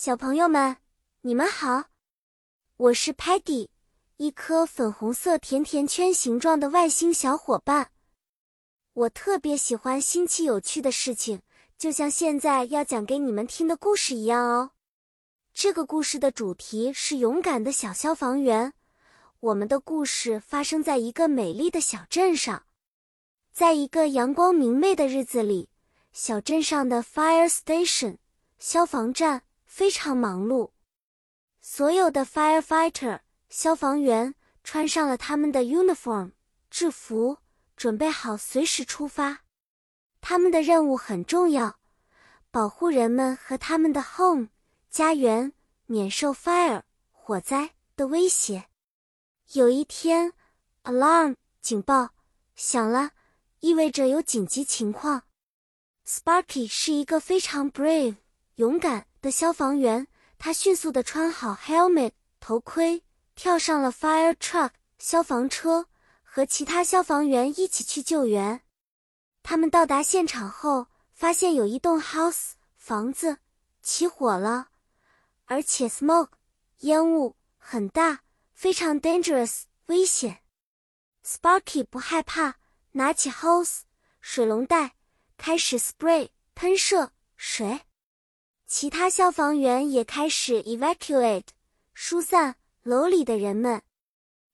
小朋友们，你们好，我是 Patty，一颗粉红色甜甜圈形状的外星小伙伴。我特别喜欢新奇有趣的事情，就像现在要讲给你们听的故事一样哦。这个故事的主题是勇敢的小消防员。我们的故事发生在一个美丽的小镇上，在一个阳光明媚的日子里，小镇上的 fire station 消防站。非常忙碌，所有的 firefighter 消防员穿上了他们的 uniform 制服，准备好随时出发。他们的任务很重要，保护人们和他们的 home 家园免受 fire 火灾的威胁。有一天，alarm 警报响了，意味着有紧急情况。Sparky 是一个非常 brave 勇敢。的消防员，他迅速地穿好 helmet 头盔，跳上了 fire truck 消防车，和其他消防员一起去救援。他们到达现场后，发现有一栋 house 房子起火了，而且 smoke 烟雾很大，非常 dangerous 危险。Sparky 不害怕，拿起 hose 水龙带，开始 spray 喷射水。其他消防员也开始 evacuate 疏散楼里的人们，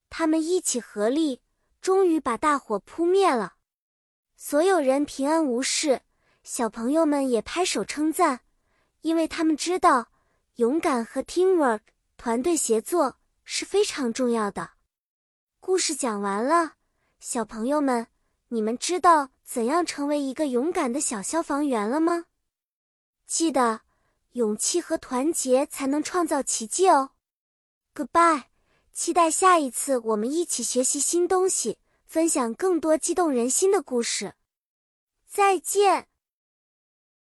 他们一起合力，终于把大火扑灭了。所有人平安无事，小朋友们也拍手称赞，因为他们知道勇敢和 teamwork 团队协作是非常重要的。故事讲完了，小朋友们，你们知道怎样成为一个勇敢的小消防员了吗？记得。勇气和团结才能创造奇迹哦。Goodbye，期待下一次我们一起学习新东西，分享更多激动人心的故事。再见。